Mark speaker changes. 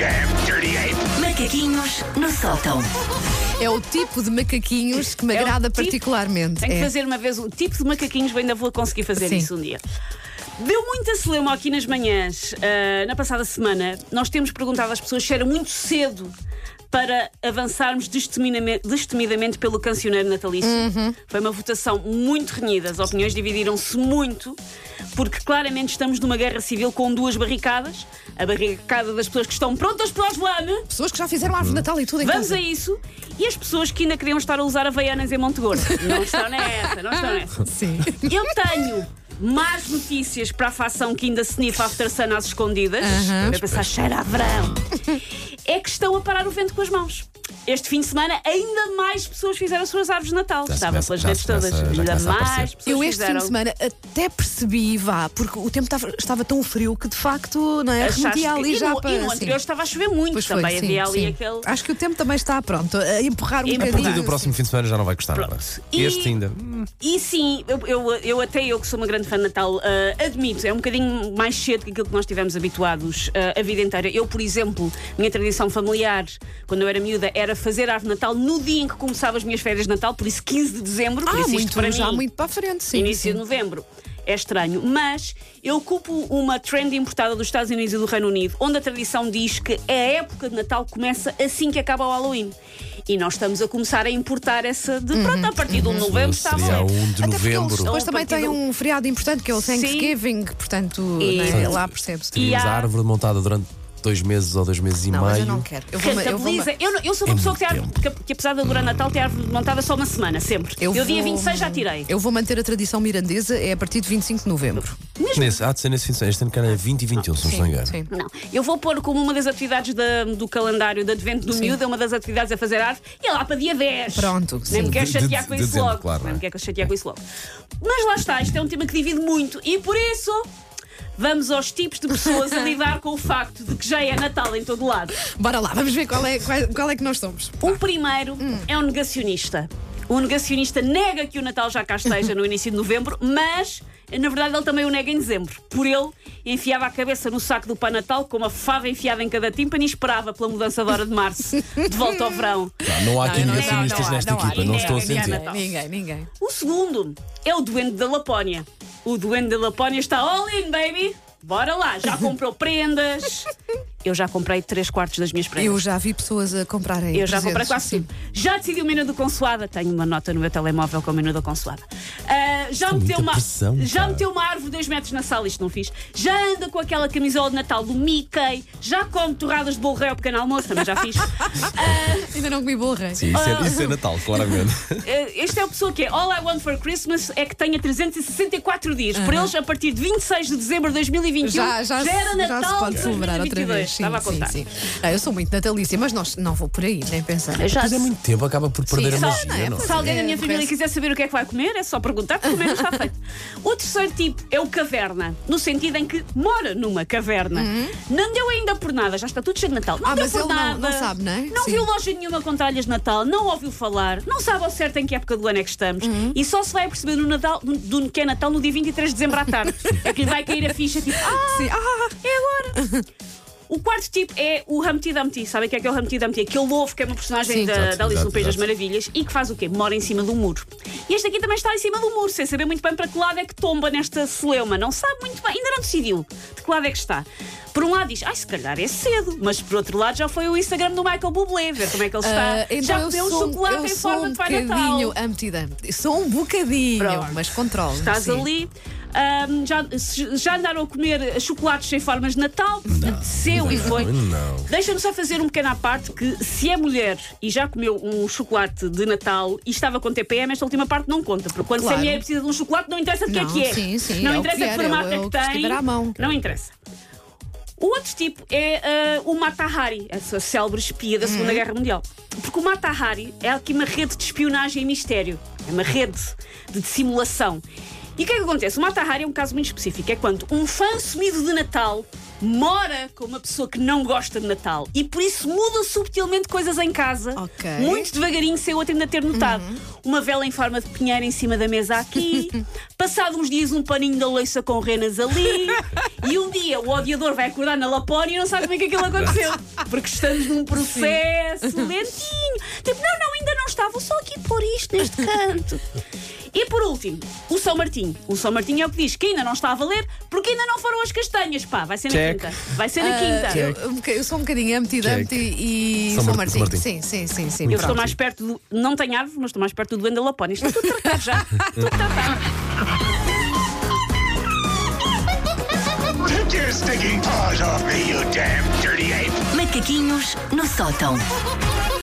Speaker 1: damn dirty ape!
Speaker 2: Macaquinhos no sótão.
Speaker 3: É o tipo de macaquinhos que me
Speaker 4: É o
Speaker 3: agrada
Speaker 4: tipo-
Speaker 3: particularmente.
Speaker 4: Tenho que
Speaker 3: É.
Speaker 4: fazer uma vez o tipo de macaquinhos, ainda vou conseguir fazer
Speaker 3: Sim.
Speaker 4: isso um dia. Deu muita celeuma aqui nas manhãs. ah, na passada semana, nós temos perguntado às pessoas se era muito cedo para avançarmos destemidamente, pelo cancioneiro natalício.
Speaker 3: Uhum.
Speaker 4: Foi uma votação muito renhida, as opiniões dividiram-se muito, porque claramente estamos numa guerra civil com duas barricadas. A barricada das pessoas que estão prontas para o Joane.
Speaker 3: Pessoas que já fizeram árvore de Natal e tudo em
Speaker 4: Vamos
Speaker 3: casa.
Speaker 4: a isso. E as pessoas que ainda queriam estar a usar Havaianas em Monte Gordo. Não estão nessa, não estão nessa.
Speaker 3: Sim.
Speaker 4: Eu tenho más notícias para a facção que ainda se nifa After Sun às escondidas.
Speaker 3: Aham.
Speaker 4: Vai pensar, cheira a verão. É que estão a parar o vento com as mãos. Este fim de semana, ainda mais pessoas fizeram as suas árvores de Natal.
Speaker 5: Já
Speaker 4: Estava pelas redes todas.
Speaker 5: já
Speaker 4: Ainda mais pessoas
Speaker 3: Eu este fim
Speaker 4: fizeram.
Speaker 3: de semana até percebi, vá, porque o tempo estava, estava tão frio que de facto não é,
Speaker 4: Achaste
Speaker 3: remetia
Speaker 4: que-
Speaker 3: ali
Speaker 4: e
Speaker 3: já
Speaker 4: no,
Speaker 3: para.
Speaker 4: e no
Speaker 3: sim.
Speaker 4: anterior estava a chover muito
Speaker 3: Pois foi,
Speaker 4: também.
Speaker 3: sim,
Speaker 4: havia ali
Speaker 3: sim.
Speaker 4: aquele.
Speaker 3: Acho que o tempo também está pronto a empurrar um
Speaker 4: E a
Speaker 5: A
Speaker 3: bocadinho.
Speaker 5: partir do próximo fim de semana já não vai custar nada.
Speaker 4: Pronto. E-
Speaker 5: Este ainda. hum,
Speaker 4: E sim, eu, eu, eu até eu que sou uma grande fã de Natal, ah, admito, é um bocadinho mais cedo que aquilo que nós estivemos habituados ah, a vida inteira. Eu, por exemplo, minha tradição familiar, quando eu era miúda, era fazer árvore de Natal no dia em que começava as minhas férias de Natal, por isso 15 de dezembro, por
Speaker 3: Ah,
Speaker 4: isso
Speaker 3: muito,
Speaker 4: para
Speaker 3: já
Speaker 4: mim,
Speaker 3: muito para a frente, sim.
Speaker 4: início
Speaker 3: sim.
Speaker 4: de novembro. É estranho, mas eu culpo uma trend importada dos Estados Unidos e do Reino Unido, onde a tradição diz que a época de Natal começa assim que acaba o Halloween. E nós estamos a começar a importar essa de pronto, a partir de 1 de novembro está bom.
Speaker 5: 1 de
Speaker 3: Até porque eles depois também têm um feriado importante que é o
Speaker 4: Sim.
Speaker 3: Thanksgiving, portanto,
Speaker 4: E-
Speaker 3: né, lá percebe-se.
Speaker 5: Teríamos
Speaker 4: E há-
Speaker 5: a árvore montada durante dois meses ou dois meses e
Speaker 3: Não, mas
Speaker 5: meio.
Speaker 3: eu não quero. Eu vou, eu vou.
Speaker 4: Eu, não- eu sou uma
Speaker 5: É
Speaker 4: pessoa que, árvore- que, que apesar de adorar Natal, tem árvore montada só uma semana, sempre. Eu,
Speaker 3: eu
Speaker 4: dia
Speaker 3: vou-
Speaker 4: 26 já tirei.
Speaker 3: Eu vou manter a tradição mirandesa, é a partir de 25 de novembro.
Speaker 5: Nesse, há de ser nesse fim de semana. Este ano que era 20 e 21, se não estou engano.
Speaker 3: sim.
Speaker 4: Não, eu vou pôr como uma das atividades da- do calendário de advento do miúdo, é uma das atividades a fazer arte, e é lá para dia 10.
Speaker 3: Pronto,
Speaker 4: Nem
Speaker 3: sim.
Speaker 4: me quero chatear com isso logo.
Speaker 5: claro,
Speaker 4: Nem
Speaker 5: não
Speaker 4: me
Speaker 5: é?
Speaker 4: quero chatear com isso logo. Mas lá está, isto é um tema que divide muito, e por isso. Vamos aos tipos de pessoas a lidar com o facto de que já é Natal em todo lado.
Speaker 3: Bora lá, vamos ver qual é, qual, qual é que nós somos.
Speaker 4: O primeiro é um negacionista. O negacionista nega que o Natal já cá esteja no início de novembro, mas na verdade ele também o nega em dezembro. Por ele, enfiava a cabeça no saco do Pai Natal com uma fava enfiada em cada tímpano e esperava pela mudança de hora de março, de volta ao verão.
Speaker 5: Não, não há aqui
Speaker 3: não,
Speaker 5: negacionistas
Speaker 3: não há,
Speaker 5: nesta equipa, não
Speaker 4: ninguém,
Speaker 5: estou a
Speaker 4: ninguém,
Speaker 5: sentir.
Speaker 3: Ninguém, ninguém.
Speaker 4: O segundo é o Duende da Lapónia. O Duende da Lapónia está all in, baby! Bora lá, já comprou prendas. Eu já comprei três quartos das minhas prendas.
Speaker 3: Eu já vi pessoas a comprarem.
Speaker 4: Eu já comprei quase tudo. Já decidi o menu do Consoada. Tenho uma nota no meu telemóvel com o menu da Consoada. Ah, já
Speaker 5: é
Speaker 4: meteu uma,
Speaker 5: pressão,
Speaker 4: já meteu uma árvore de 2 metros na sala, isto não fiz. Já anda com aquela camisola de Natal do Mickey. Já come torradas de bolo rei ao pequeno almoço, também já fiz.
Speaker 3: Ainda não comi bolo rei.
Speaker 5: Sim, isso é, isso é Natal, claramente.
Speaker 4: Ah, Esta é a pessoa que é All I Want for Christmas é que tenha 364 dias. Por eles, a partir de 26 de dezembro de 2021,
Speaker 3: Já, já, se-
Speaker 4: era
Speaker 3: já
Speaker 4: Natal
Speaker 3: se pode
Speaker 4: de
Speaker 3: celebrar outra
Speaker 4: 2022.
Speaker 3: Sim,
Speaker 4: Estava a
Speaker 3: sim,
Speaker 4: contar.
Speaker 3: sim. Ah, eu sou muito natalícia, mas não, não vou por aí, nem pensar.
Speaker 4: Eu já
Speaker 5: Mas é muito tempo, acaba por perder a
Speaker 3: só,
Speaker 5: magia,
Speaker 3: não é?
Speaker 5: não é?
Speaker 4: Se alguém da minha
Speaker 3: É,
Speaker 4: família
Speaker 3: parece-
Speaker 4: quiser saber o que é que vai comer, é só perguntar, porque comer está feito. O terceiro tipo é o caverna, no sentido em que mora numa caverna. Não deu ainda por nada, já está tudo cheio de Natal. Não.
Speaker 3: Ah,
Speaker 4: deu
Speaker 3: mas
Speaker 4: por
Speaker 3: ele não-
Speaker 4: nada.
Speaker 3: não sabe, não é?
Speaker 4: Não
Speaker 3: Sim.
Speaker 4: viu loja nenhuma com tralhas de Natal, não ouviu falar, não sabe ao certo em que época do ano é que estamos
Speaker 3: Uhum.
Speaker 4: e só se vai perceber no Natal, no, do que é Natal no dia 23 de dezembro à tarde. é que lhe vai cair a ficha tipo, ah,
Speaker 3: Sim. Ah,
Speaker 4: é agora. O quarto tipo é o Humpty Dumpty. Sabem o que é que é o Humpty Dumpty? Aquele ovo que é uma personagem
Speaker 3: Sim.
Speaker 4: da,
Speaker 5: Exato,
Speaker 4: da Alice no País das. Maravilhas e que faz o quê? Mora em cima um muro. E este aqui também está em cima do muro, sem saber muito bem para que lado é que tomba nesta celeuma. Não sabe muito bem, ainda não decidiu de que lado é que está. Por um lado diz, ai, se calhar é cedo, mas por outro lado já foi o Instagram do Michael Bublé, ver como é que ele está.
Speaker 3: ah, então
Speaker 4: já
Speaker 3: eu
Speaker 4: comeu um
Speaker 3: sou,
Speaker 4: chocolate em
Speaker 3: sou
Speaker 4: forma
Speaker 3: um
Speaker 4: de Pai
Speaker 3: bocadinho
Speaker 4: Natal.
Speaker 3: Humpty Dumpty. Sou um bocadinho,
Speaker 4: Pronto.
Speaker 3: mas controlo.
Speaker 4: Estás
Speaker 3: sim.
Speaker 4: ali. Ahm, já, já andaram a comer chocolates sem formas de Natal? Seu e foi.
Speaker 5: Não.
Speaker 4: Deixa-me só fazer um pequeno à parte que se é mulher e já comeu um chocolate de Natal e estava com TPM, esta última parte não conta. Porque quando se é
Speaker 3: Claro.
Speaker 4: mulher e precisa de um chocolate, não interessa de que é que é.
Speaker 3: sim, sim,
Speaker 4: não
Speaker 3: é o
Speaker 4: interessa
Speaker 3: que
Speaker 4: que formato
Speaker 3: é
Speaker 4: é que
Speaker 3: que
Speaker 4: tem.
Speaker 3: estiver à mão.
Speaker 4: Não interessa. O outro tipo é ah, o Mata Hari, essa célebre espia da. Segunda Guerra Mundial. Porque o Mata Hari é aqui uma rede de espionagem e mistério. É uma rede de dissimulação. E o que é que acontece? O Mata Hari é um caso muito específico. É quando um fã sumido de Natal mora com uma pessoa que não gosta de Natal e por isso muda subtilmente coisas em casa.
Speaker 3: Ok.
Speaker 4: Muito devagarinho, sem outro ainda ter notado. Uma vela em forma de pinheiro em cima da mesa aqui. Passado uns dias, um paninho da louça com renas ali. e um dia o odiador vai acordar na Lapónia e não sabe como é que aquilo aconteceu. Porque estamos num processo lentinho. Tipo, não, não, vou só aqui pôr isto neste canto. E por último, o São Martinho. O São Martinho é o que diz que ainda não está a valer porque ainda não foram as castanhas. Pá, vai ser na
Speaker 5: Check.
Speaker 4: quinta. Vai ser na
Speaker 3: Ah,
Speaker 4: quinta.
Speaker 3: eu, eu sou um bocadinho Humpty
Speaker 5: Check.
Speaker 3: Dumpty e
Speaker 5: São
Speaker 3: São
Speaker 5: Martin-
Speaker 3: Martim.
Speaker 5: São
Speaker 3: Sim, sim, sim, sim.
Speaker 4: Eu
Speaker 3: pronto.
Speaker 4: estou mais perto do. Não tenho árvore, mas estou mais perto do Duende Lapónia. Isto está tudo tratado já. Tudo tratado.
Speaker 1: Take your stinking paws off me, you damn dirty ape!
Speaker 2: Macaquinhos no sótão.